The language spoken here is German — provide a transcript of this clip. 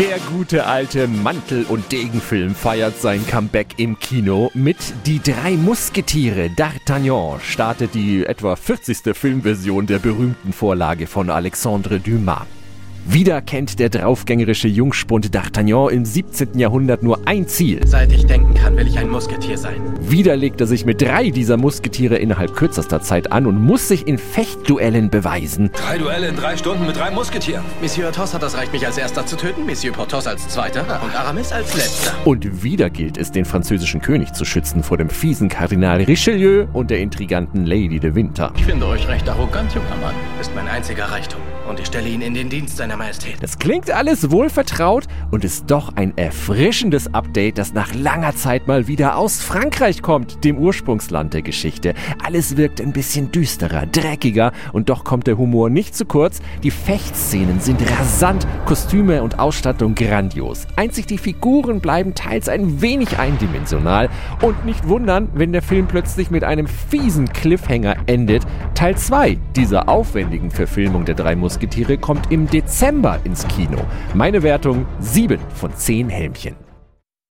Der gute alte Mantel- und Degenfilm feiert sein Comeback im Kino mit Die drei Musketiere. D'Artagnan startet die etwa 40. Filmversion der berühmten Vorlage von Alexandre Dumas. Wieder kennt der draufgängerische Jungspund D'Artagnan im 17. Jahrhundert nur ein Ziel. Seit ich denken kann, will ich ein Musketier sein. Wieder legt er sich mit drei dieser Musketiere innerhalb kürzester Zeit an und muss sich in Fechtduellen beweisen. Drei Duelle in drei Stunden mit drei Musketieren. Monsieur Athos hat das Recht, mich als erster zu töten, Monsieur Porthos als zweiter und Aramis als letzter. Und wieder gilt es, den französischen König zu schützen vor dem fiesen Kardinal Richelieu und der intriganten Lady de Winter. Ich finde euch recht arrogant, junger Mann. Ist mein einziger Reichtum. Und ich stelle ihn in den Dienst seiner Majestät. Das klingt alles wohlvertraut und ist doch ein erfrischendes Update, das nach langer Zeit mal wieder aus Frankreich kommt, dem Ursprungsland der Geschichte. Alles wirkt ein bisschen düsterer, dreckiger und doch kommt der Humor nicht zu kurz. Die Fechtszenen sind rasant, Kostüme und Ausstattung grandios. Einzig die Figuren bleiben teils ein wenig eindimensional und nicht wundern, wenn der Film plötzlich mit einem fiesen Cliffhanger endet. Teil 2 dieser aufwendigen Verfilmung der drei Musketiere kommt im Dezember ins Kino. Meine Wertung 7 von 10 Helmchen.